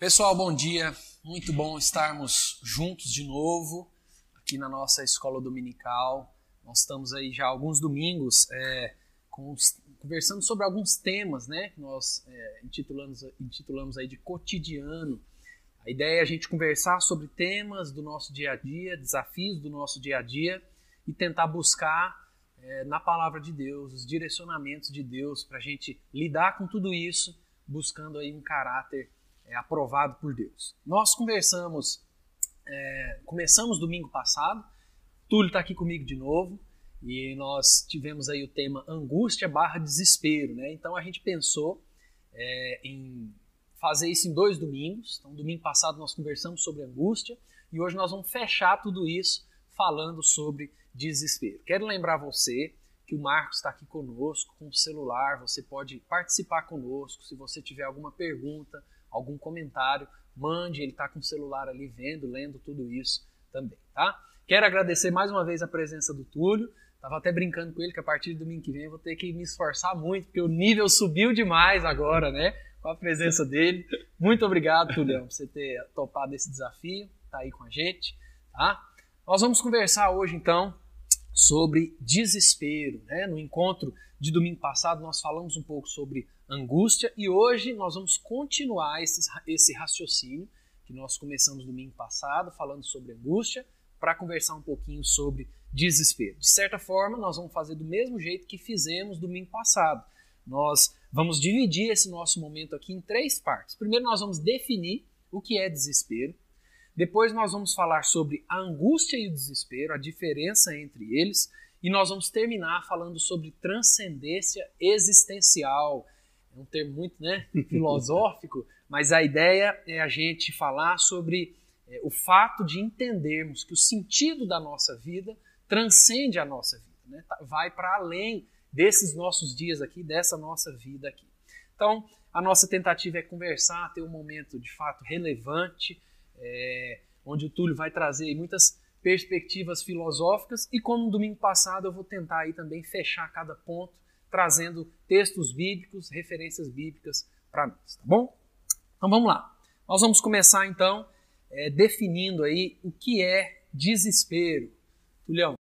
Pessoal, bom dia. Muito bom estarmos juntos de novo aqui na nossa escola dominical. Nós estamos aí já alguns domingos é, conversando sobre alguns temas, né? Nós é, intitulamos, intitulamos aí de cotidiano. A ideia é a gente conversar sobre temas do nosso dia a dia, desafios do nosso dia a dia e tentar buscar é, na palavra de Deus os direcionamentos de Deus para a gente lidar com tudo isso, buscando aí um caráter é, aprovado por Deus. Nós conversamos, é, começamos domingo passado, Túlio está aqui comigo de novo, e nós tivemos aí o tema angústia barra desespero, né? Então a gente pensou é, em fazer isso em dois domingos. Então, domingo passado nós conversamos sobre angústia e hoje nós vamos fechar tudo isso falando sobre desespero. Quero lembrar você que o Marcos está aqui conosco com o celular, você pode participar conosco. Se você tiver alguma pergunta, algum comentário, mande, ele está com o celular ali vendo, lendo tudo isso também, tá? Quero agradecer mais uma vez a presença do Túlio. Tava até brincando com ele que a partir do domingo que vem eu vou ter que me esforçar muito, porque o nível subiu demais agora, né? Com a presença dele. Muito obrigado, Túlio, por você ter topado esse desafio, tá aí com a gente, tá? Nós vamos conversar hoje, então, sobre desespero, né? No encontro de domingo passado nós falamos um pouco sobre angústia e hoje nós vamos continuar esse, esse raciocínio que nós começamos domingo passado falando sobre angústia para conversar um pouquinho sobre desespero. De certa forma, nós vamos fazer do mesmo jeito que fizemos domingo passado. Nós vamos dividir esse nosso momento aqui em três partes. Primeiro, nós vamos definir o que é desespero. Depois, nós vamos falar sobre a angústia e o desespero, a diferença entre eles. E nós vamos terminar falando sobre transcendência existencial. É um termo muito né, filosófico, mas a ideia é a gente falar sobre é, o fato de entendermos que o sentido da nossa vida transcende a nossa vida, né? Tá, vai para além desses nossos dias aqui, dessa nossa vida aqui. Então, a nossa tentativa é conversar, ter um momento de fato relevante, é, onde o Túlio vai trazer muitas perspectivas filosóficas e como no domingo passado eu vou tentar aí também fechar cada ponto trazendo textos bíblicos, referências bíblicas para nós, tá bom? Então vamos lá. Nós vamos começar então é, definindo aí o que é desespero. Julião,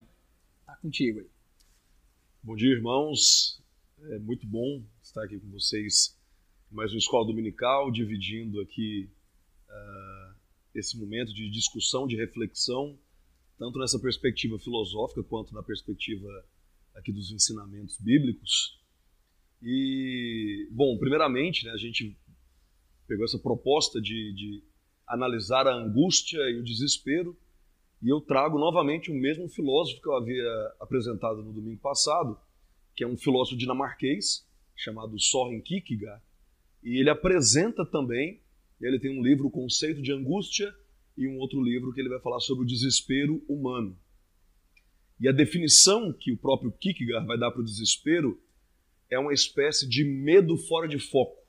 tá contigo aí. Bom dia, irmãos. É muito bom estar aqui com vocês mais uma escola dominical, dividindo aqui uh, esse momento de discussão, de reflexão, tanto nessa perspectiva filosófica quanto na perspectiva aqui dos ensinamentos bíblicos. E, bom, primeiramente, né, a gente pegou essa proposta de, de analisar a angústia e o desespero e eu trago novamente o mesmo filósofo que eu havia apresentado no domingo passado, que é um filósofo dinamarquês chamado Soren Kierkegaard, e ele apresenta também, ele tem um livro, O Conceito de Angústia, e um outro livro que ele vai falar sobre o desespero humano. E a definição que o próprio Kierkegaard vai dar para o desespero é uma espécie de medo fora de foco.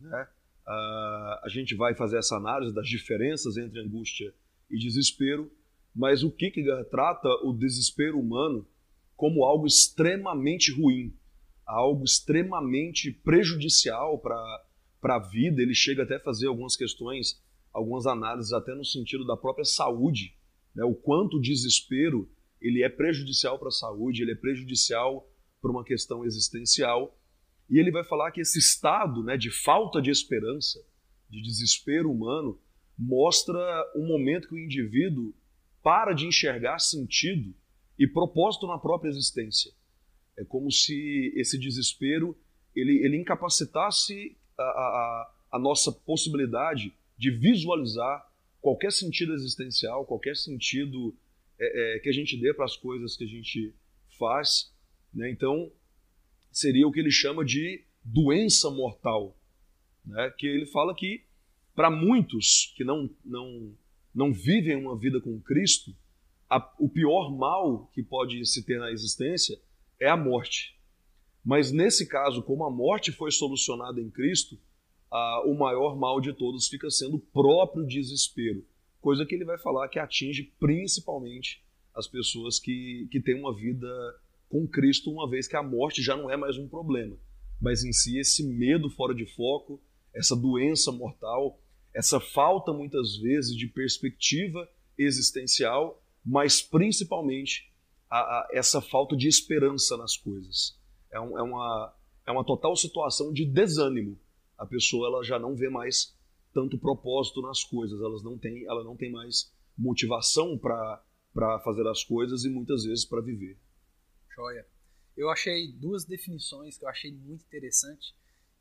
Né? Uh, a gente vai fazer essa análise das diferenças entre angústia e desespero, mas o Kierkegaard trata o desespero humano como algo extremamente ruim, algo extremamente prejudicial para a vida. Ele chega até a fazer algumas questões, algumas análises até no sentido da própria saúde, né? o quanto o desespero ele é prejudicial para a saúde, ele é prejudicial para uma questão existencial. E ele vai falar que esse estado né, de falta de esperança, de desespero humano, mostra um momento que o indivíduo para de enxergar sentido e propósito na própria existência. É como se esse desespero ele, ele incapacitasse a, a, a nossa possibilidade de visualizar qualquer sentido existencial, qualquer sentido é, é, que a gente dê para as coisas que a gente faz. Né? Então, seria o que ele chama de doença mortal, né? que ele fala que para muitos que não, não, não vivem uma vida com Cristo, a, o pior mal que pode se ter na existência é a morte. Mas nesse caso, como a morte foi solucionada em Cristo, a, o maior mal de todos fica sendo o próprio desespero, coisa que ele vai falar que atinge principalmente as pessoas que, que têm uma vida com Cristo, uma vez que a morte já não é mais um problema, mas em si esse medo fora de foco, essa doença mortal, essa falta muitas vezes de perspectiva existencial, mas principalmente a, a, essa falta de esperança nas coisas. É, um, é, uma, é uma total situação de desânimo. A pessoa ela já não vê mais tanto propósito nas coisas, elas não tem, ela não tem mais motivação para fazer as coisas e muitas vezes para viver. Joia. Eu achei duas definições que eu achei muito interessante.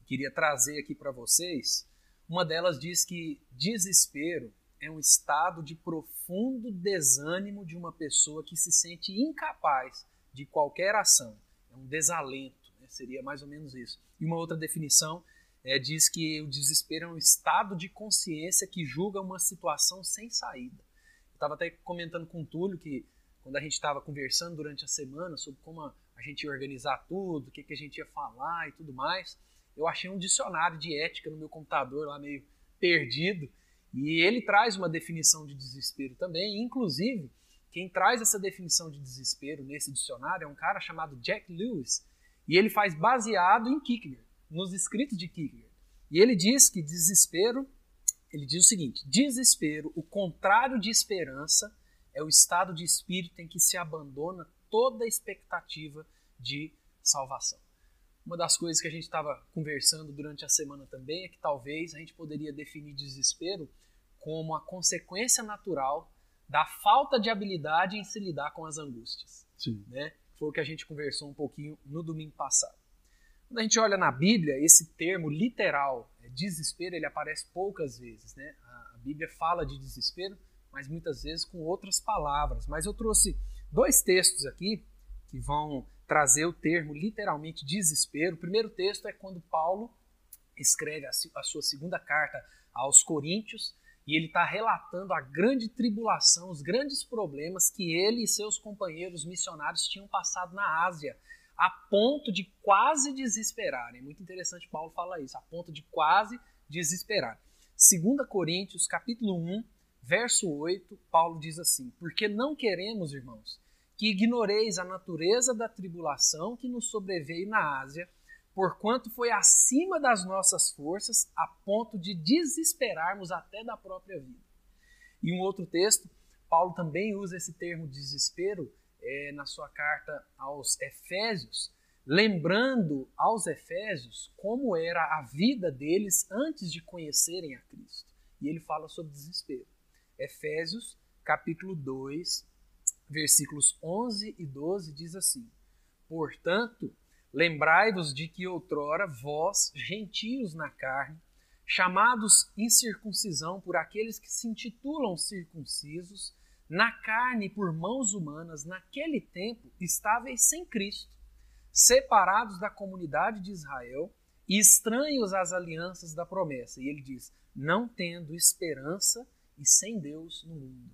Queria trazer aqui para vocês. Uma delas diz que desespero é um estado de profundo desânimo de uma pessoa que se sente incapaz de qualquer ação. É um desalento, né? seria mais ou menos isso. E uma outra definição é, diz que o desespero é um estado de consciência que julga uma situação sem saída. Eu estava até comentando com o Túlio que quando a gente estava conversando durante a semana sobre como a, a gente ia organizar tudo, o que, que a gente ia falar e tudo mais, eu achei um dicionário de ética no meu computador lá meio perdido e ele traz uma definição de desespero também, inclusive quem traz essa definição de desespero nesse dicionário é um cara chamado Jack Lewis e ele faz baseado em Kierkegaard, nos escritos de Kierkegaard. E ele diz que desespero, ele diz o seguinte: desespero, o contrário de esperança, é o estado de espírito em que se abandona toda expectativa de salvação. Uma das coisas que a gente estava conversando durante a semana também é que talvez a gente poderia definir desespero como a consequência natural da falta de habilidade em se lidar com as angústias. Sim. Né? Foi o que a gente conversou um pouquinho no domingo passado. Quando a gente olha na Bíblia, esse termo literal, é, desespero, ele aparece poucas vezes. Né? A Bíblia fala de desespero, mas muitas vezes com outras palavras. Mas eu trouxe dois textos aqui que vão trazer o termo literalmente desespero. O primeiro texto é quando Paulo escreve a sua segunda carta aos Coríntios e ele está relatando a grande tribulação, os grandes problemas que ele e seus companheiros missionários tinham passado na Ásia, a ponto de quase desesperarem. É muito interessante Paulo falar isso, a ponto de quase desesperar. 2 Coríntios, capítulo 1, verso 8, Paulo diz assim: Porque não queremos, irmãos, que ignoreis a natureza da tribulação que nos sobreveio na Ásia, porquanto foi acima das nossas forças, a ponto de desesperarmos até da própria vida. E um outro texto, Paulo também usa esse termo desespero é, na sua carta aos Efésios, lembrando aos Efésios como era a vida deles antes de conhecerem a Cristo. E ele fala sobre desespero. Efésios, capítulo 2, versículos 11 e 12 diz assim: Portanto, lembrai-vos de que outrora vós, gentios na carne, chamados incircuncisão por aqueles que se intitulam circuncisos, na carne por mãos humanas, naquele tempo estáveis sem Cristo, separados da comunidade de Israel e estranhos às alianças da promessa. E ele diz: não tendo esperança e sem Deus no mundo.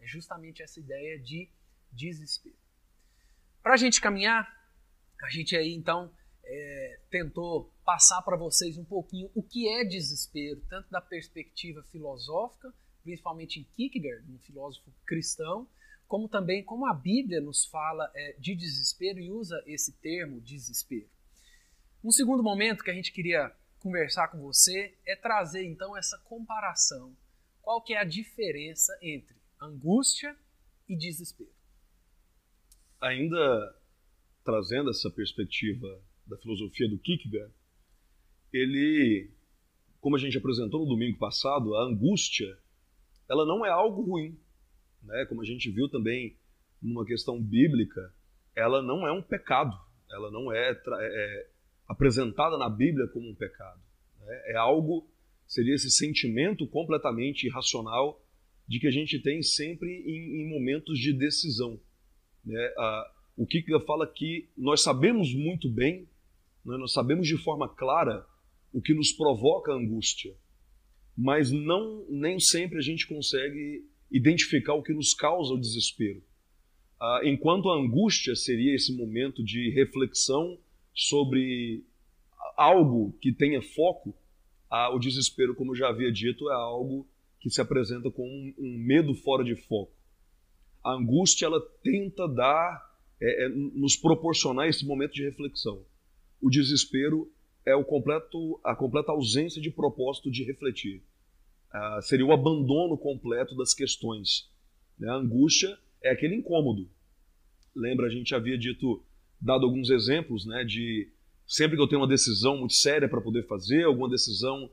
É justamente essa ideia de desespero. Para a gente caminhar, a gente aí então é, tentou passar para vocês um pouquinho o que é desespero, tanto da perspectiva filosófica, principalmente em Kierkegaard, um filósofo cristão, como também como a Bíblia nos fala é, de desespero e usa esse termo desespero. Um segundo momento que a gente queria conversar com você é trazer então essa comparação qual que é a diferença entre angústia e desespero. Ainda trazendo essa perspectiva da filosofia do Kierkegaard, ele, como a gente apresentou no domingo passado, a angústia, ela não é algo ruim, né? Como a gente viu também numa questão bíblica, ela não é um pecado, ela não é, é, é apresentada na Bíblia como um pecado, né? é algo seria esse sentimento completamente irracional de que a gente tem sempre em, em momentos de decisão. Né? Ah, o Kierkegaard fala que nós sabemos muito bem, né? nós sabemos de forma clara o que nos provoca angústia, mas não nem sempre a gente consegue identificar o que nos causa o desespero. Ah, enquanto a angústia seria esse momento de reflexão sobre algo que tenha foco, o desespero, como já havia dito, é algo que se apresenta com um, um medo fora de foco. A angústia ela tenta dar, é, é, nos proporcionar esse momento de reflexão. O desespero é o completo, a completa ausência de propósito de refletir. uh, seria o abandono completo das questões. Né? A angústia é aquele incômodo. Lembra, a gente havia dito, dado alguns exemplos, né, de sempre que eu tenho uma decisão muito séria para poder fazer, alguma decisão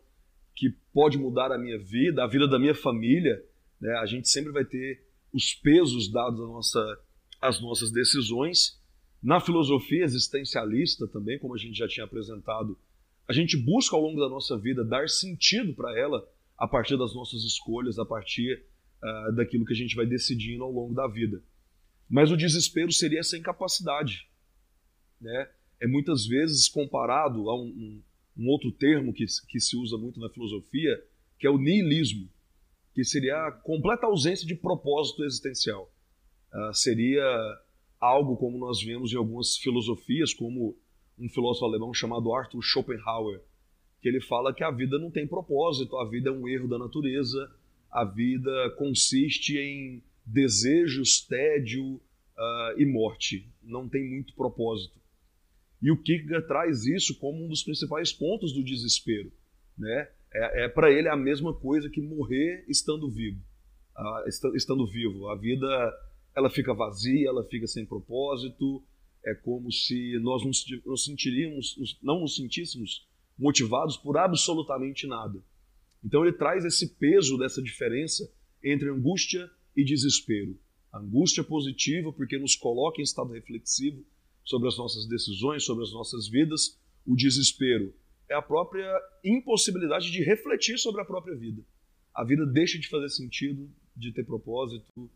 que pode mudar a minha vida, a vida da minha família, né, a gente sempre vai ter os pesos dados às nossa, às nossas decisões. Na filosofia existencialista também, como a gente já tinha apresentado, a gente busca ao longo da nossa vida dar sentido para ela a partir das nossas escolhas, a partir uh, daquilo que a gente vai decidindo ao longo da vida. Mas o desespero seria essa incapacidade. Né? É muitas vezes comparado a um, um, um outro termo que, que se usa muito na filosofia, que é o niilismo, que seria a completa ausência de propósito existencial. Uh, seria algo como nós vemos em algumas filosofias, como um filósofo alemão chamado Arthur Schopenhauer, que ele fala que a vida não tem propósito, a vida é um erro da natureza, a vida consiste em desejos, tédio uh, e morte. Não tem muito propósito. E o Kierkegaard traz isso como um dos principais pontos do desespero. Né? É, é para ele a mesma coisa que morrer estando vivo. Uh, estando vivo. A vida ela fica vazia, ela fica sem propósito. É como se nós não sentiríamos, não nos sentíssemos motivados por absolutamente nada. Então ele traz esse peso dessa diferença entre angústia e desespero. A angústia positiva, porque nos coloca em estado reflexivo sobre as nossas decisões, sobre as nossas vidas. O desespero é a própria impossibilidade de refletir sobre a própria vida. A vida deixa de fazer sentido, de ter propósito.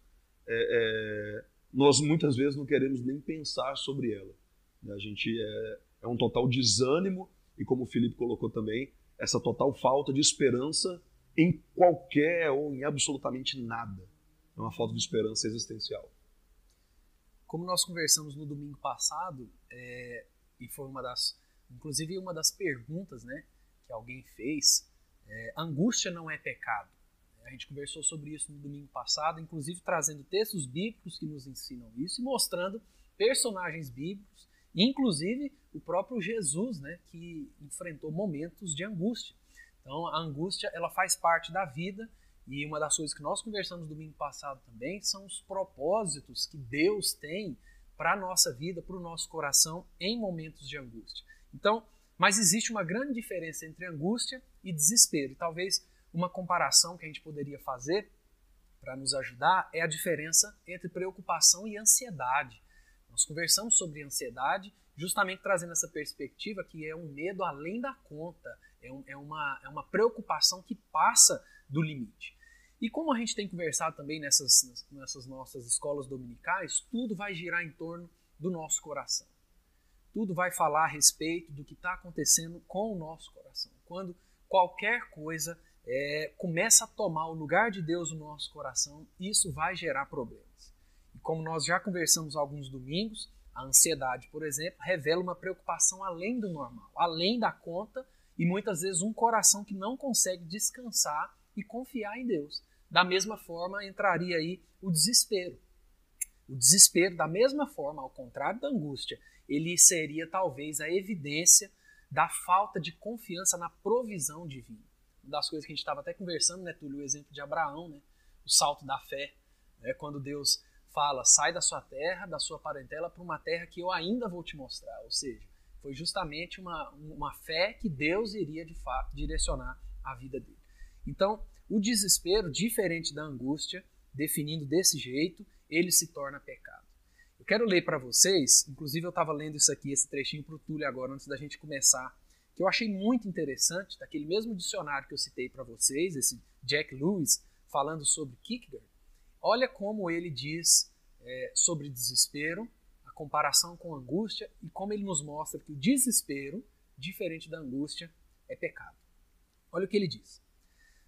É, é, nós muitas vezes não queremos nem pensar sobre ela. A gente é, é um total desânimo e, como o Felipe colocou também, essa total falta de esperança em qualquer ou em absolutamente nada. É uma falta de esperança existencial. Como nós conversamos no domingo passado, é, e foi uma das, inclusive uma das perguntas, né, que alguém fez, é, angústia não é pecado. A gente conversou sobre isso no domingo passado, inclusive trazendo textos bíblicos que nos ensinam isso e mostrando personagens bíblicos Inclusive o próprio Jesus, né, que enfrentou momentos de angústia. Então a angústia ela faz parte da vida e uma das coisas que nós conversamos domingo passado também são os propósitos que Deus tem para a nossa vida, para o nosso coração em momentos de angústia. Então, mas existe uma grande diferença entre angústia e desespero. E talvez uma comparação que a gente poderia fazer para nos ajudar é a diferença entre preocupação e ansiedade. Nós conversamos sobre ansiedade, justamente trazendo essa perspectiva que é um medo além da conta, é, um, é, uma, é uma preocupação que passa do limite. E como a gente tem conversado também nessas, nessas nossas escolas dominicais, tudo vai girar em torno do nosso coração. Tudo vai falar a respeito do que está acontecendo com o nosso coração. Quando qualquer coisa é, começa a tomar o lugar de Deus no nosso coração, isso vai gerar problemas como nós já conversamos alguns domingos, a ansiedade, por exemplo, revela uma preocupação além do normal, além da conta e muitas vezes um coração que não consegue descansar e confiar em Deus. Da mesma forma, entraria aí o desespero. O desespero, da mesma forma, ao contrário da angústia, ele seria talvez a evidência da falta de confiança na provisão divina. Das coisas que a gente estava até conversando, né, Túlio, o exemplo de Abraão, né, o salto da fé, né, quando Deus fala: sai da sua terra, da sua parentela, para uma terra que eu ainda vou te mostrar. Ou seja, foi justamente uma, uma fé que Deus iria de fato direcionar a vida dele. Então, o desespero, diferente da angústia, definindo desse jeito, ele se torna pecado. Eu quero ler para vocês, inclusive eu estava lendo isso aqui, esse trechinho para o Túlio agora, antes da gente começar, que eu achei muito interessante, daquele mesmo dicionário que eu citei para vocês, esse Jack Lewis, falando sobre Kierkegaard. Olha como ele diz é, sobre desespero, a comparação com angústia e como ele nos mostra que o desespero, diferente da angústia, é pecado. Olha o que ele diz.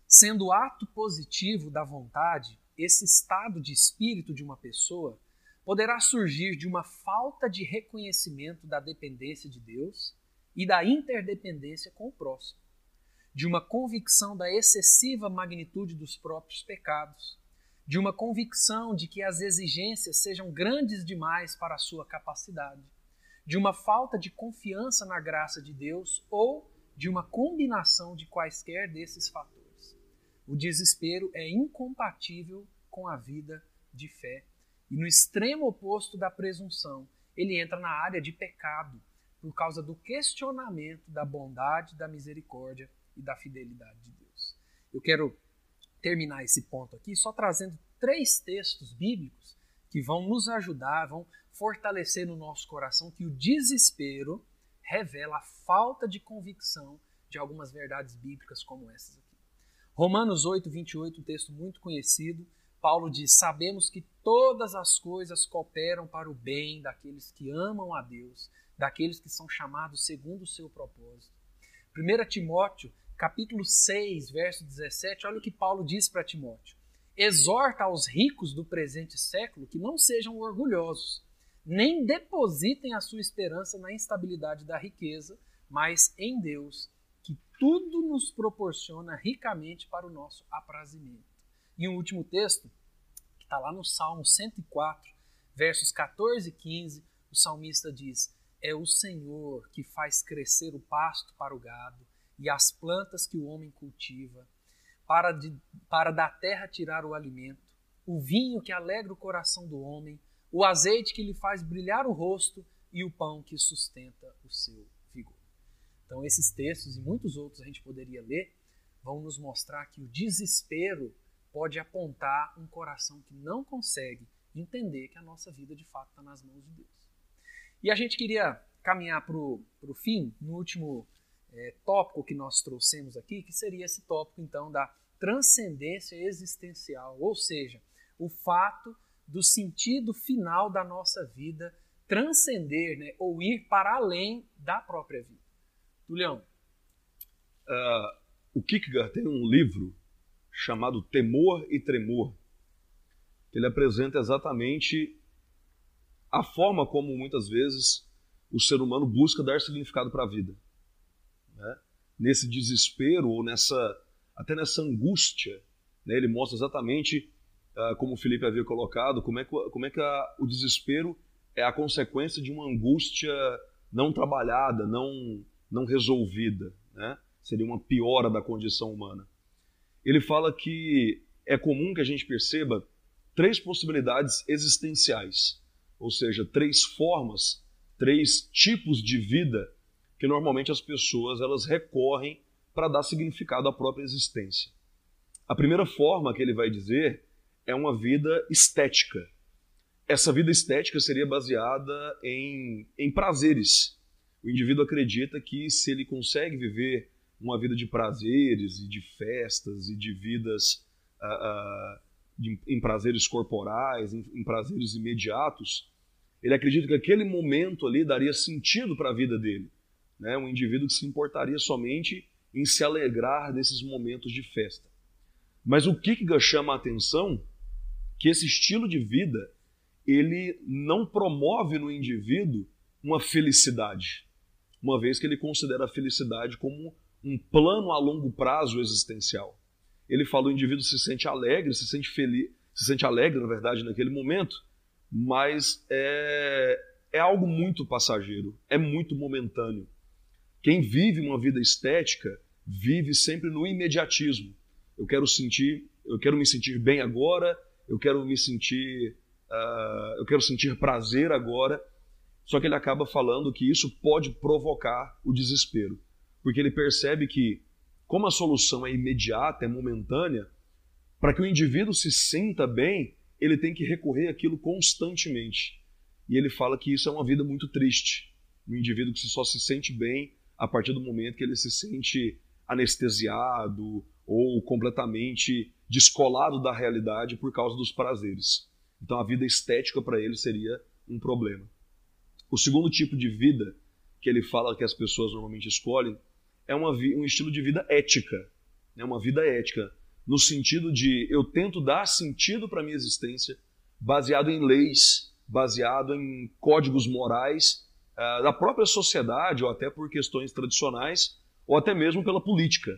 Sendo ato positivo da vontade, esse estado de espírito de uma pessoa poderá surgir de uma falta de reconhecimento da dependência de Deus e da interdependência com o próximo, de uma convicção da excessiva magnitude dos próprios pecados de uma convicção de que as exigências sejam grandes demais para a sua capacidade, de uma falta de confiança na graça de Deus ou de uma combinação de quaisquer desses fatores. o desespero é incompatível com a vida de fé. E no extremo oposto da presunção, ele entra na área de pecado, por causa do questionamento da bondade, da misericórdia e da fidelidade de Deus. Eu quero terminar esse ponto aqui só trazendo três textos bíblicos que vão nos ajudar, vão fortalecer no nosso coração que o desespero revela a falta de convicção de algumas verdades bíblicas como essas aqui. Romanos 8, 28, um texto muito conhecido, Paulo diz: Sabemos que todas as coisas cooperam para o bem daqueles que amam a Deus, daqueles que são chamados segundo o seu propósito. 1 Timóteo, capítulo 6, verso 17, olha o que Paulo diz para Timóteo: Exorta aos ricos do presente século que não sejam orgulhosos, nem depositem a sua esperança na instabilidade da riqueza, mas em Deus, que tudo nos proporciona ricamente para o nosso aprazimento. E um último texto, que está lá no Salmo 104, versos 14 e 15, o salmista diz: É o Senhor que faz crescer o pasto para o gado e as plantas que o homem cultiva, para, de, para da terra tirar o alimento, o vinho que alegra o coração do homem, o azeite que lhe faz brilhar o rosto e o pão que sustenta o seu vigor. Então, esses textos e muitos outros a gente poderia ler vão nos mostrar que o desespero pode apontar um coração que não consegue entender que a nossa vida de fato está nas mãos de Deus. E a gente queria caminhar para o fim, no último é, tópico que nós trouxemos aqui, que seria esse tópico então da transcendência existencial, ou seja, o fato do sentido final da nossa vida transcender, né, ou ir para além da própria vida. Julião. Uh, o Kierkegaard tem um livro chamado Temor e Tremor. Ele apresenta exatamente a forma como muitas vezes o ser humano busca dar significado para a vida. Né? Nesse desespero ou nessa até nessa angústia, né? ele mostra exatamente uh, como o Felipe havia colocado, como é que, como é que a, o desespero é a consequência de uma angústia não trabalhada, não não resolvida, né? Seria uma piora da condição humana ele fala que é comum que a gente perceba três possibilidades existenciais, ou seja, três formas, três tipos de vida que normalmente as pessoas elas recorrem para dar significado à própria existência. A primeira forma que ele vai dizer é uma vida estética. Essa vida estética seria baseada em, em prazeres. O indivíduo acredita que se ele consegue viver uma vida de prazeres e de festas e de vidas uh, uh, de, em prazeres corporais, em, em prazeres imediatos, ele acredita que aquele momento ali daria sentido para a vida dele. Né? Um indivíduo que se importaria somente em se alegrar desses momentos de festa. Mas o Kierkegaard chama a atenção que esse estilo de vida ele não promove no indivíduo uma felicidade, uma vez que ele considera a felicidade como um plano a longo prazo existencial. Ele fala o indivíduo se sente alegre, se sente feliz, se sente alegre, na verdade, naquele momento, mas é, é algo muito passageiro, é muito momentâneo. Quem vive uma vida estética vive sempre no imediatismo. Eu quero sentir, eu quero me sentir bem agora, eu quero me sentir, uh, eu quero sentir prazer agora. Só que ele acaba falando que isso pode provocar o desespero porque ele percebe que, como a solução é imediata, é momentânea, para que o indivíduo se sinta bem, ele tem que recorrer àquilo constantemente. E ele fala que isso é uma vida muito triste. Um indivíduo que só se sente bem a partir do momento que ele se sente anestesiado ou completamente descolado da realidade por causa dos prazeres. Então a vida estética para ele seria um problema. O segundo tipo de vida que ele fala que as pessoas normalmente escolhem é uma, um estilo de vida ética, né? uma vida ética, no sentido de eu tento dar sentido para minha existência baseado em leis, baseado em códigos morais uh, da própria sociedade, ou até por questões tradicionais, ou até mesmo pela política.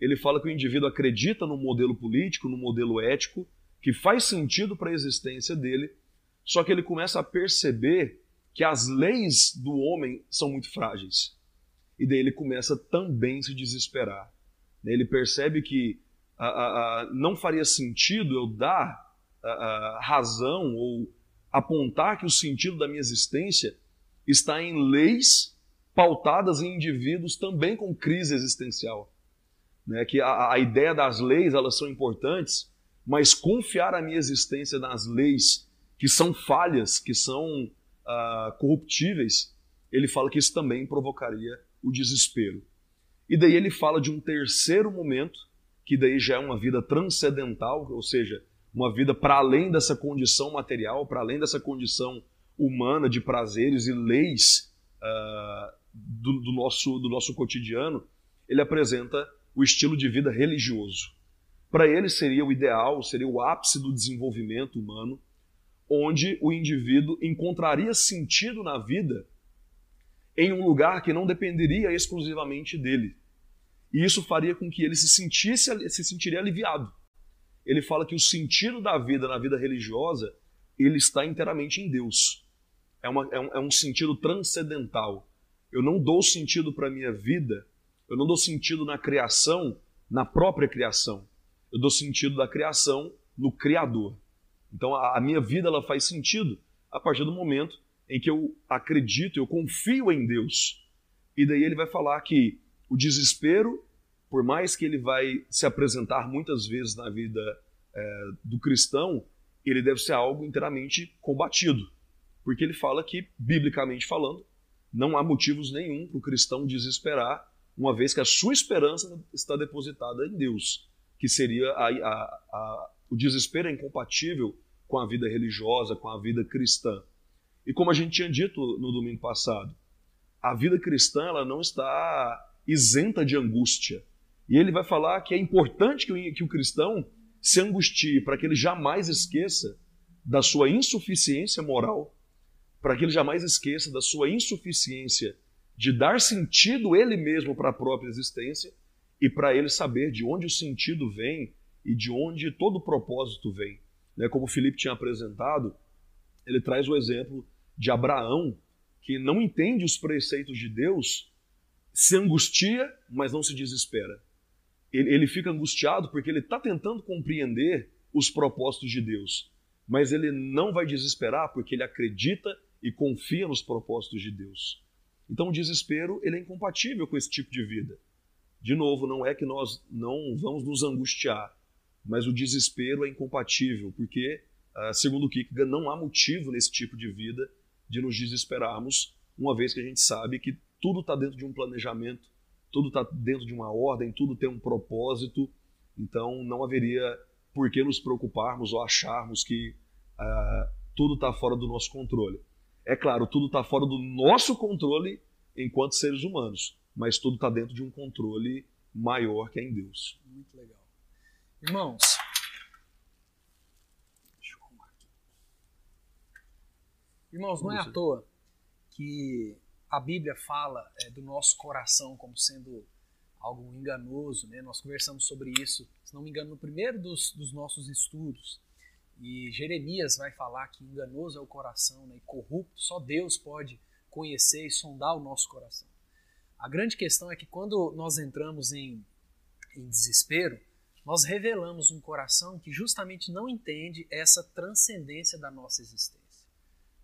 Ele fala que o indivíduo acredita no modelo político, no modelo ético, que faz sentido para a existência dele, só que ele começa a perceber que as leis do homem são muito frágeis e daí ele começa também a se desesperar. Ele percebe que não faria sentido eu dar razão ou apontar que o sentido da minha existência está em leis pautadas em indivíduos também com crise existencial. Né? Que a, a ideia das leis elas são importantes, mas confiar a minha existência nas leis que são falhas, que são uh, corruptíveis, ele fala que isso também provocaria o desespero. E daí ele fala de um terceiro momento, que daí já é uma vida transcendental, ou seja, uma vida para além dessa condição material, para além dessa condição humana de prazeres e leis uh, do, do, nosso, do nosso cotidiano, ele apresenta o estilo de vida religioso. Para ele seria o ideal, seria o ápice do desenvolvimento humano, onde o indivíduo encontraria sentido na vida em um lugar que não dependeria exclusivamente dele. E isso faria com que ele se sentisse se sentiria aliviado. Ele fala que o sentido da vida na vida religiosa ele está inteiramente em Deus. É, uma, é, um, é um sentido transcendental. Eu não dou sentido para a minha vida, eu não dou sentido na criação, na própria criação. Eu dou sentido da criação no Criador. Então a, a minha vida ela faz sentido a partir do momento em que eu acredito, eu confio em Deus. E daí ele vai falar que o desespero, por mais que ele vai se apresentar muitas vezes na vida é, do cristão, ele deve ser algo inteiramente combatido. Porque ele fala que, biblicamente falando, não há motivos nenhum para o cristão desesperar, uma vez que a sua esperança está depositada em Deus, que seria a, a, a, o desespero é incompatível com a vida religiosa, com a vida cristã. E como a gente tinha dito no domingo passado, a vida cristã ela não está isenta de angústia. E ele vai falar que é importante que o, cristão se angustie para que ele jamais esqueça da sua insuficiência moral, para que ele jamais esqueça da sua insuficiência de dar sentido ele mesmo para a própria existência e para ele saber de onde o sentido vem e de onde todo o propósito vem. Né? Como o Felipe tinha apresentado, ele traz o exemplo de Abraão, que não entende os preceitos de Deus, se angustia, mas não se desespera. Ele, ele fica angustiado porque ele está tentando compreender os propósitos de Deus, mas ele não vai desesperar porque ele acredita e confia nos propósitos de Deus. Então o desespero ele é incompatível com esse tipo de vida. De novo, não é que nós não vamos nos angustiar, mas o desespero é incompatível, porque, ah, segundo Kierkegaard, não há motivo nesse tipo de vida de nos desesperarmos, uma vez que a gente sabe que tudo está dentro de um planejamento, tudo está dentro de uma ordem, tudo tem um propósito, então não haveria por que nos preocuparmos ou acharmos que uh, tudo está fora do nosso controle. É claro, tudo está fora do nosso controle enquanto seres humanos, mas tudo está dentro de um controle maior que é em Deus. Muito legal. Irmãos, deixa eu arrumar aqui. Irmãos, não é à toa que a Bíblia fala é, do nosso coração como sendo algo enganoso, né? Nós conversamos sobre isso, se não me engano, no primeiro dos, dos nossos estudos. E Jeremias vai falar que enganoso é o coração né? e corrupto, só Deus pode conhecer e sondar o nosso coração. A grande questão é que quando nós entramos em, em desespero, nós revelamos um coração que justamente não entende essa transcendência da nossa existência.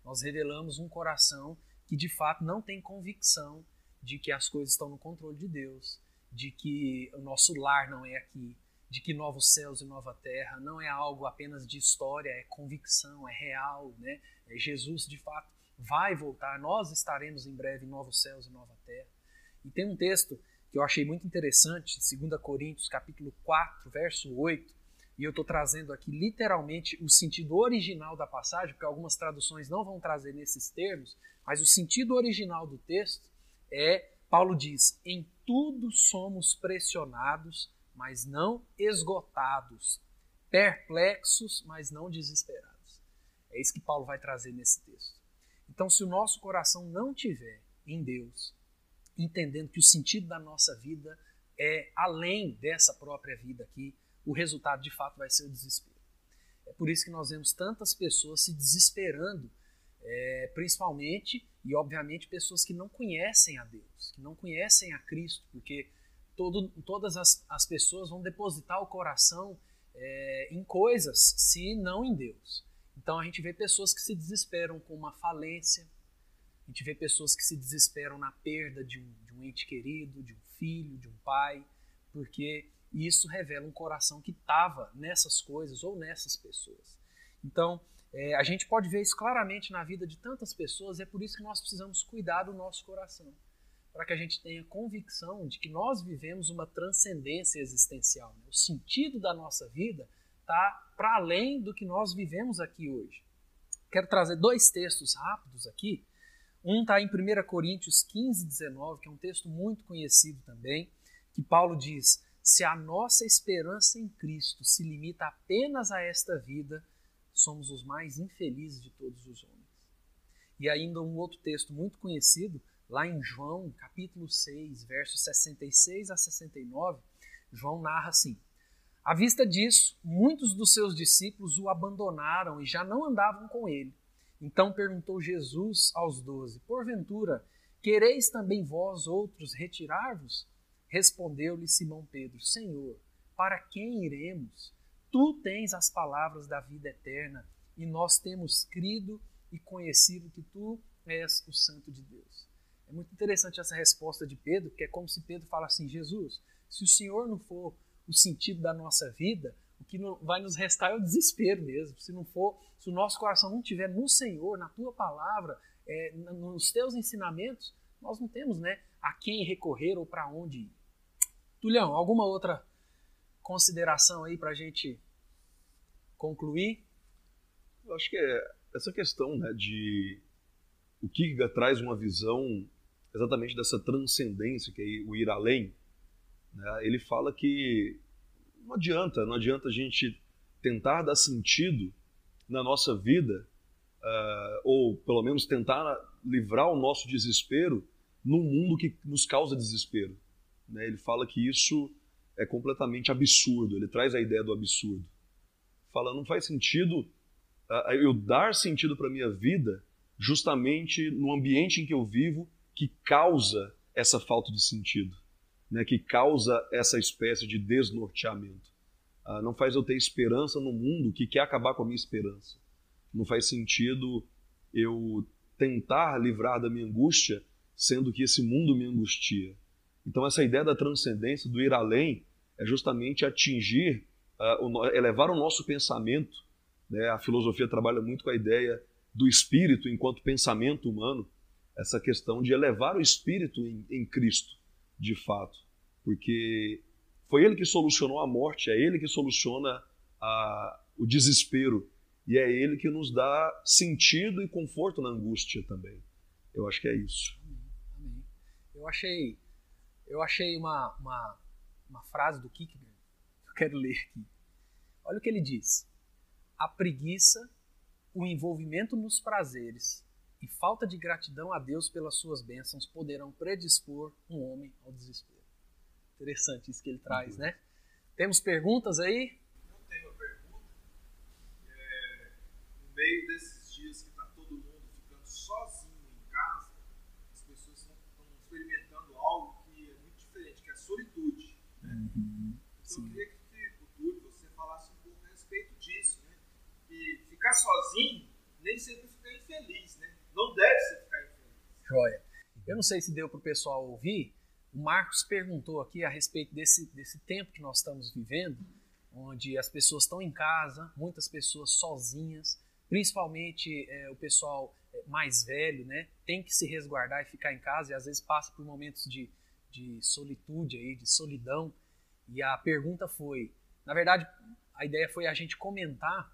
Nós revelamos um coração que de fato não tem convicção de que as coisas estão no controle de Deus, de que o nosso lar não é aqui, de que novos céus e nova terra não é algo apenas de história, é convicção, é real, né? É Jesus de fato vai voltar, nós estaremos em breve em novos céus e nova terra. E tem um texto que eu achei muito interessante, 2 Coríntios capítulo 4, verso 8, e eu estou trazendo aqui literalmente o sentido original da passagem, porque algumas traduções não vão trazer nesses termos, mas o sentido original do texto é, Paulo diz, em tudo somos pressionados, mas não esgotados, perplexos, mas não desesperados. É isso que Paulo vai trazer nesse texto. Então, se o nosso coração não tiver em Deus, entendendo que o sentido da nossa vida é além dessa própria vida aqui, o resultado de fato vai ser o desespero. É por isso que nós vemos tantas pessoas se desesperando, é, principalmente e obviamente pessoas que não conhecem a Deus, que não conhecem a Cristo, porque todo, todas as, as pessoas vão depositar o coração é, em coisas, se não em Deus. Então a gente vê pessoas que se desesperam com uma falência, a gente vê pessoas que se desesperam na perda de um, de um ente querido, de um filho, de um pai, porque isso revela um coração que estava nessas coisas ou nessas pessoas. Então, é, a gente pode ver isso claramente na vida de tantas pessoas, e é por isso que nós precisamos cuidar do nosso coração, para que a gente tenha convicção de que nós vivemos uma transcendência existencial. Né? O sentido da nossa vida está para além do que nós vivemos aqui hoje. Quero trazer dois textos rápidos aqui. Um está em 1 Coríntios 15, 19, que é um texto muito conhecido também, que Paulo diz: Se a nossa esperança em Cristo se limita apenas a esta vida, somos os mais infelizes de todos os homens. E ainda um outro texto muito conhecido, lá em João, capítulo 6, versos 66 a 69, João narra assim: À vista disso, muitos dos seus discípulos o abandonaram e já não andavam com ele. Então perguntou Jesus aos doze: Porventura, quereis também vós outros retirar-vos? Respondeu-lhe Simão Pedro: Senhor, para quem iremos? Tu tens as palavras da vida eterna e nós temos crido e conhecido que tu és o Santo de Deus. É muito interessante essa resposta de Pedro, que é como se Pedro fala assim: Jesus, se o Senhor não for o sentido da nossa vida, o que vai nos restar é o desespero mesmo. Se não for, se o nosso coração não estiver no Senhor, na tua palavra, é, nos teus ensinamentos, nós não temos, né, a quem recorrer ou para onde ir. Tulhão, alguma outra consideração aí para a gente concluir? Eu acho que é essa questão né, de o Kierkegaard traz uma visão exatamente dessa transcendência, que é o ir além. Né? Ele fala que não adianta, não adianta a gente tentar dar sentido na nossa vida, uh, ou pelo menos tentar livrar o nosso desespero num mundo que nos causa desespero. Né? Ele fala que isso é completamente absurdo. Ele traz a ideia do absurdo. Fala, não faz sentido eu dar sentido para minha vida justamente no ambiente em que eu vivo que causa essa falta de sentido, né? que causa essa espécie de desnorteamento. Uh, não faz eu ter esperança no mundo que quer acabar com a minha esperança. Não faz sentido eu tentar livrar da minha angústia, sendo que esse mundo me angustia. Então, essa ideia da transcendência, do ir além, é justamente atingir, uh, elevar o nosso pensamento. Né? A filosofia trabalha muito com a ideia do espírito enquanto pensamento humano, essa questão de elevar o espírito em, em Cristo, de fato. Porque foi ele que solucionou a morte, é ele que soluciona a, o desespero e é ele que nos dá sentido e conforto na angústia também. Eu acho que é isso. Amém. Eu achei, eu achei uma, uma uma frase do Kierkegaard que eu quero ler aqui. Olha o que ele diz: A preguiça, o envolvimento nos prazeres e falta de gratidão a Deus pelas suas bênçãos poderão predispor um homem ao desespero. Interessante isso que ele traz, uhum. né? Temos perguntas aí? Não tenho pergunta. É, no meio desses dias que está todo mundo ficando sozinho em casa, as pessoas estão experimentando algo que é muito diferente, que é a solitude. Então, eu queria que o Túlio, você falasse um pouco a respeito disso, né? Que ficar sozinho nem sempre ficar infeliz, né? Não deve ser ficar infeliz. Joia. Eu não sei se deu para o pessoal ouvir, o Marcos perguntou aqui a respeito desse, desse tempo que nós estamos vivendo, onde as pessoas estão em casa, muitas pessoas sozinhas, principalmente é, o pessoal é, mais velho, né? Tem que se resguardar e ficar em casa e às vezes passa por momentos de de solitude aí, de solidão. E a pergunta foi, na verdade, a ideia foi a gente comentar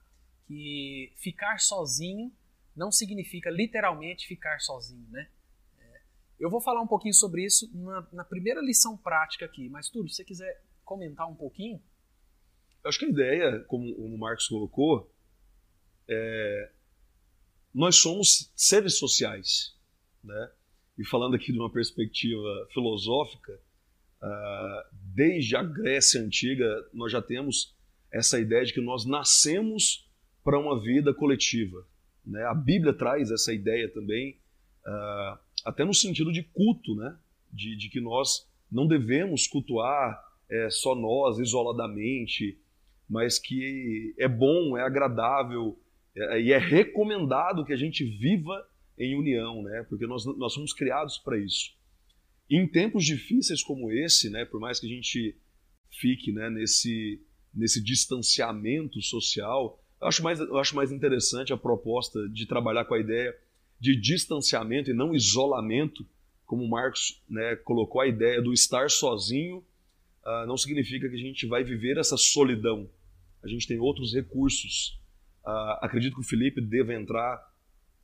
que ficar sozinho não significa literalmente ficar sozinho, né? É, eu vou falar um pouquinho sobre isso na, na primeira lição prática aqui, mas tudo, se você quiser comentar um pouquinho. Eu acho que a ideia, como o Marcos colocou, é, nós somos seres sociais, né? e falando aqui de uma perspectiva filosófica, desde a Grécia Antiga nós já temos essa ideia de que nós nascemos para uma vida coletiva. Né? A Bíblia traz essa ideia também, uh, até no sentido de culto, né? de, de que nós não devemos cultuar é, só nós, isoladamente, mas que é bom, é agradável é, e é recomendado que a gente viva em união, né? porque nós, nós somos criados para isso. Em tempos difíceis como esse, né, por mais que a gente fique né, nesse, nesse distanciamento social, eu acho, mais, eu acho mais interessante a proposta de trabalhar com a ideia de distanciamento e não isolamento, como Marcos né, colocou a ideia do estar sozinho, uh, não significa que a gente vai viver essa solidão. A gente tem outros recursos. Uh, acredito que o Felipe deva entrar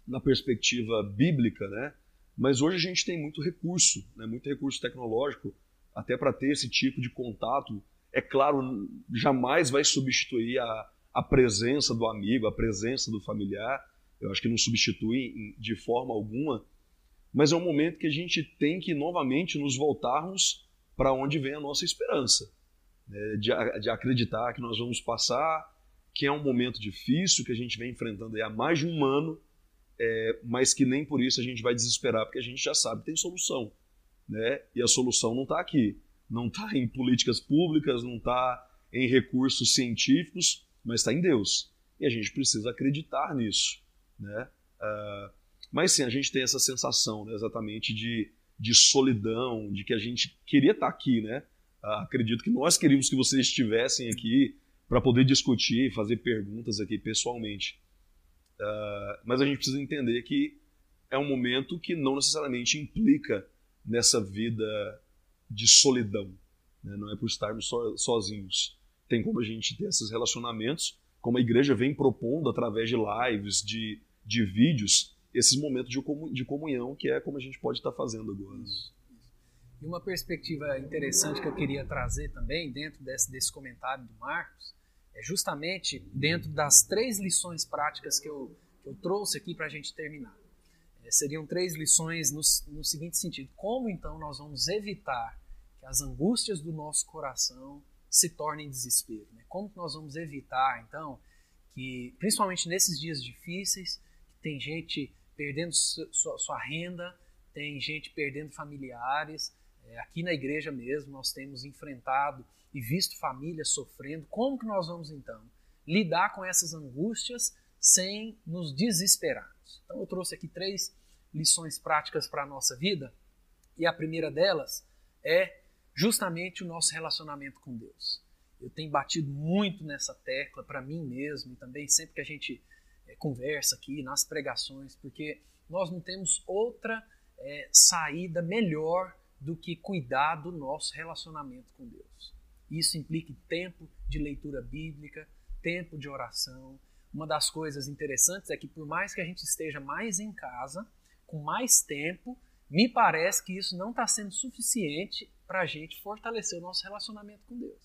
na perspectiva bíblica, né? Mas hoje a gente tem muito recurso, né? muito recurso tecnológico, até para ter esse tipo de contato. É claro, jamais vai substituir a, a presença do amigo, a presença do familiar. Eu acho que não substitui de forma alguma, mas é um momento que a gente tem que novamente nos voltarmos para onde vem a nossa esperança, né? de, de, acreditar que nós vamos passar, que é um momento difícil que a gente vem enfrentando há mais de um ano, é, mas que nem por isso a gente vai desesperar, porque a gente já sabe que tem solução, né? E a solução não está aqui, não está em políticas públicas, não está em recursos científicos, mas está em Deus. E a gente precisa acreditar nisso, né? Uh, mas sim, a gente tem essa sensação, né, exatamente de, de solidão, de que a gente queria estar aqui, né? Uh, acredito que nós queríamos que vocês estivessem aqui para poder discutir, fazer perguntas aqui pessoalmente. Uh, mas a gente precisa entender que é um momento que não necessariamente implica nessa vida de solidão. Né? Não é por estarmos so, sozinhos. Tem como a gente ter esses relacionamentos, como a igreja vem propondo através de lives, de, de vídeos, esses momentos de, de comunhão, que é como a gente pode estar fazendo agora. E uma perspectiva interessante que eu queria trazer também, dentro desse, desse comentário do Marcos, é justamente dentro das três lições práticas que eu, que eu trouxe aqui para a gente terminar. É, seriam três lições no, no seguinte sentido: como então nós vamos evitar que as angústias do nosso coração se tornem desespero? Né? Como nós vamos evitar então que, principalmente nesses dias difíceis, tem gente perdendo sua, sua renda, tem gente perdendo familiares. É, aqui na igreja mesmo nós temos enfrentado e visto famílias sofrendo. Como que nós vamos então lidar com essas angústias sem nos desesperarmos? Então eu trouxe aqui três lições práticas para a nossa vida e a primeira delas é justamente o nosso relacionamento com Deus. Eu tenho batido muito nessa tecla para mim mesmo e também sempre que a gente é, conversa aqui nas pregações, porque nós não temos outra é, saída melhor do que cuidar do nosso relacionamento com Deus. Isso implica tempo de leitura bíblica, tempo de oração. Uma das coisas interessantes é que, por mais que a gente esteja mais em casa, com mais tempo, me parece que isso não está sendo suficiente para a gente fortalecer o nosso relacionamento com Deus.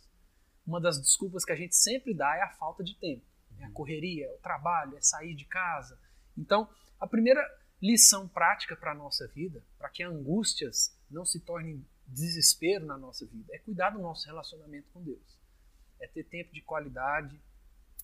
Uma das desculpas que a gente sempre dá é a falta de tempo. É a correria, é o trabalho, é sair de casa. Então, a primeira lição prática para a nossa vida, para que angústias não se tornem desespero na nossa vida, é cuidar do nosso relacionamento com Deus. É ter tempo de qualidade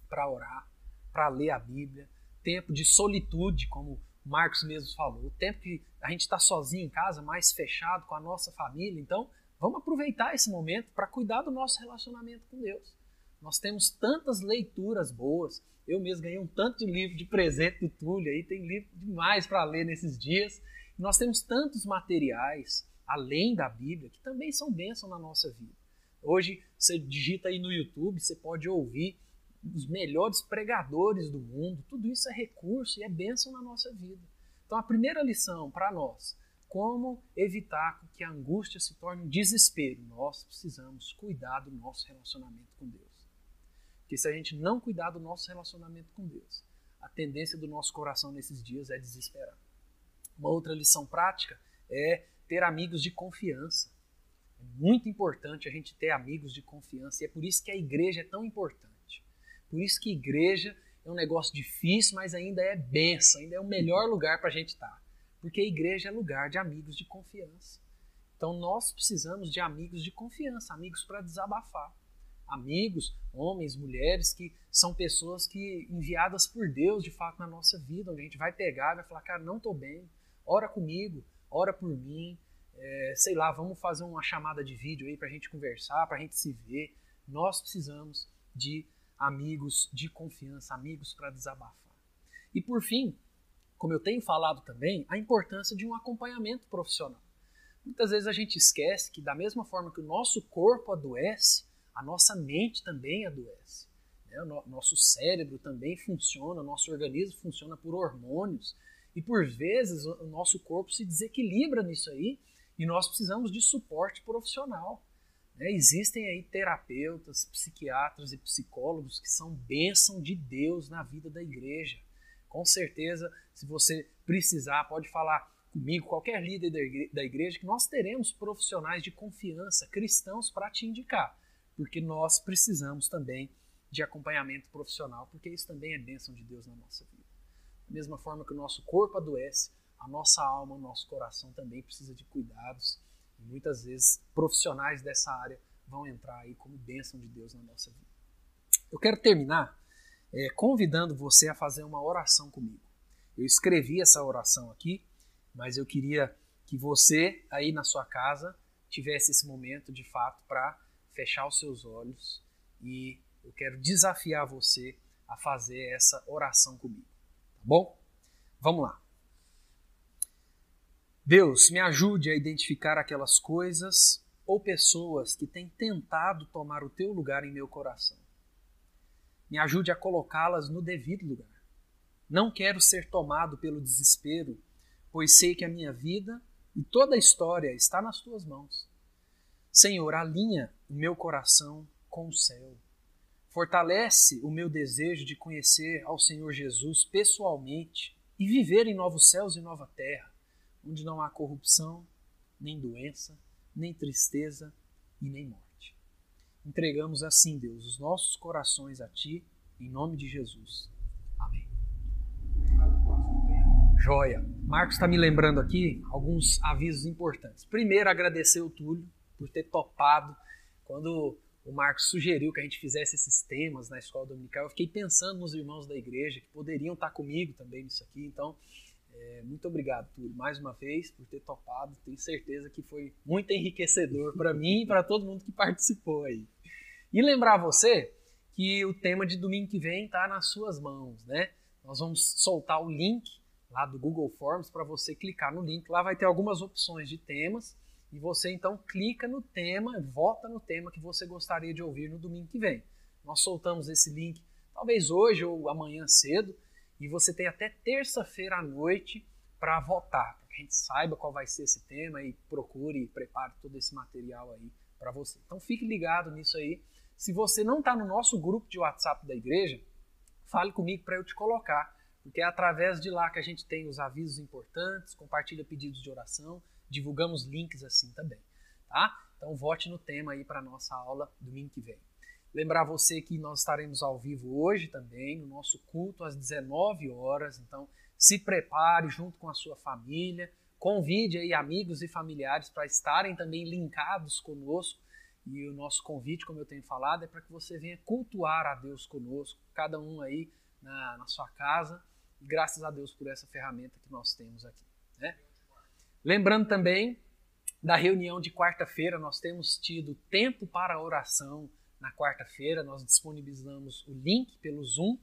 para orar, para ler a Bíblia, tempo de solitude, como Marcos mesmo falou, o tempo que a gente está sozinho em casa, mais fechado com a nossa família. Então, vamos aproveitar esse momento para cuidar do nosso relacionamento com Deus. Nós temos tantas leituras boas. Eu mesmo ganhei um tanto de livro de presente do Túlio aí, tem livro demais para ler nesses dias. Nós temos tantos materiais, além da Bíblia, que também são bênção na nossa vida. Hoje, você digita aí no YouTube, você pode ouvir os melhores pregadores do mundo. Tudo isso é recurso e é bênção na nossa vida. Então, a primeira lição para nós, como evitar que a angústia se torne um desespero? Nós precisamos cuidar do nosso relacionamento com Deus. Porque se a gente não cuidar do nosso relacionamento com Deus, a tendência do nosso coração nesses dias é desesperar. Uma outra lição prática é ter amigos de confiança. É muito importante a gente ter amigos de confiança e é por isso que a igreja é tão importante. Por isso que a igreja é um negócio difícil, mas ainda é benção, ainda é o melhor lugar para a gente estar. Porque a igreja é lugar de amigos de confiança. Então nós precisamos de amigos de confiança, amigos para desabafar amigos, homens, mulheres, que são pessoas que enviadas por Deus de fato na nossa vida, onde a gente vai pegar e vai falar, cara, não estou bem, ora comigo, ora por mim. é, sei lá, vamos fazer uma chamada de vídeo aí para a gente conversar, para a gente se ver. Nós precisamos de amigos de confiança, amigos para desabafar. E por fim, como eu tenho falado também, a importância de um acompanhamento profissional. Muitas vezes a gente esquece que, da mesma forma que o nosso corpo adoece, a nossa mente também adoece. Né? O nosso cérebro também funciona, o nosso organismo funciona por hormônios. E por vezes o nosso corpo se desequilibra nisso aí e nós precisamos de suporte profissional. Né? Existem aí terapeutas, psiquiatras e psicólogos que são bênção de Deus na vida da igreja. Com certeza, se você precisar, pode falar comigo, qualquer líder da igreja, que nós teremos profissionais de confiança, cristãos, para te indicar, porque nós precisamos também de acompanhamento profissional, porque isso também é bênção de Deus na nossa vida. Mesma forma que o nosso corpo adoece, a nossa alma, o nosso coração também precisa de cuidados. E muitas vezes profissionais dessa área vão entrar aí como bênção de Deus na nossa vida. Eu quero terminar é, convidando você a fazer uma oração comigo. Eu escrevi essa oração aqui, mas eu queria que você aí na sua casa tivesse esse momento de fato para fechar os seus olhos e eu quero desafiar você a fazer essa oração comigo. Bom? Vamos lá. Deus, me ajude a identificar aquelas coisas ou pessoas que têm tentado tomar o teu lugar em meu coração. Me ajude a colocá-las no devido lugar. Não quero ser tomado pelo desespero, pois sei que a minha vida e toda a história está nas tuas mãos. Senhor, alinha o meu coração com o céu. Fortalece o meu desejo de conhecer ao Senhor Jesus pessoalmente e viver em novos céus e nova terra, onde não há corrupção, nem doença, nem tristeza e nem morte. Entregamos assim, Deus, os nossos corações a Ti, em nome de Jesus. Amém. Joia. Marcos está me lembrando aqui alguns avisos importantes. Primeiro, agradecer o Túlio por ter topado. Quando o Marcos sugeriu que a gente fizesse esses temas na escola dominical, eu fiquei pensando nos irmãos da igreja que poderiam estar comigo também nisso aqui. Então, é, muito obrigado, Túlio, mais uma vez, por ter topado. Tenho certeza que foi muito enriquecedor para mim e para todo mundo que participou aí. E lembrar você que o tema de domingo que vem está nas suas mãos, né? Nós vamos soltar o link lá do Google Forms para você clicar no link. Lá vai ter algumas opções de temas e você então clica no tema, vota no tema que você gostaria de ouvir no domingo que vem. Nós soltamos esse link talvez hoje ou amanhã cedo e você tem até terça-feira à noite para votar, para que a gente saiba qual vai ser esse tema e procure e prepare todo esse material aí para você. Então fique ligado nisso aí. Se você não está no nosso grupo de WhatsApp da igreja, fale comigo para eu te colocar, porque é através de lá que a gente tem os avisos importantes, compartilha pedidos de oração divulgamos links assim também, tá? Então vote no tema aí para nossa aula domingo que vem. Lembrar você que nós estaremos ao vivo hoje também, no nosso culto às 19 horas, então se prepare junto com a sua família, convide aí amigos e familiares para estarem também linkados conosco. E o nosso convite, como eu tenho falado, é para que você venha cultuar a Deus conosco, cada um aí na, na sua casa. Graças a Deus por essa ferramenta que nós temos aqui. Né? Lembrando também da reunião de quarta-feira, nós temos tido tempo para oração na quarta-feira, nós disponibilizamos o link pelo Zoom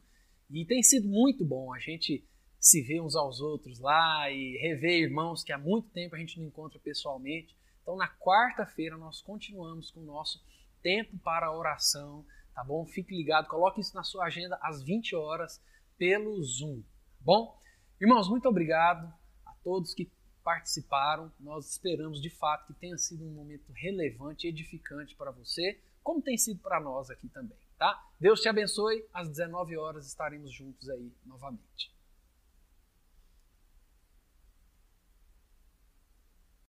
e tem sido muito bom a gente se ver uns aos outros lá e rever irmãos que há muito tempo a gente não encontra pessoalmente. Então, na quarta-feira, nós continuamos com o nosso tempo para oração, tá bom? Fique ligado, coloque isso na sua agenda às 20 horas pelo Zoom, tá bom? Irmãos, muito obrigado a todos que participaram. Nós esperamos de fato que tenha sido um momento relevante, edificante para você, como tem sido para nós aqui também, tá? Deus te abençoe. Às 19 horas estaremos juntos aí novamente.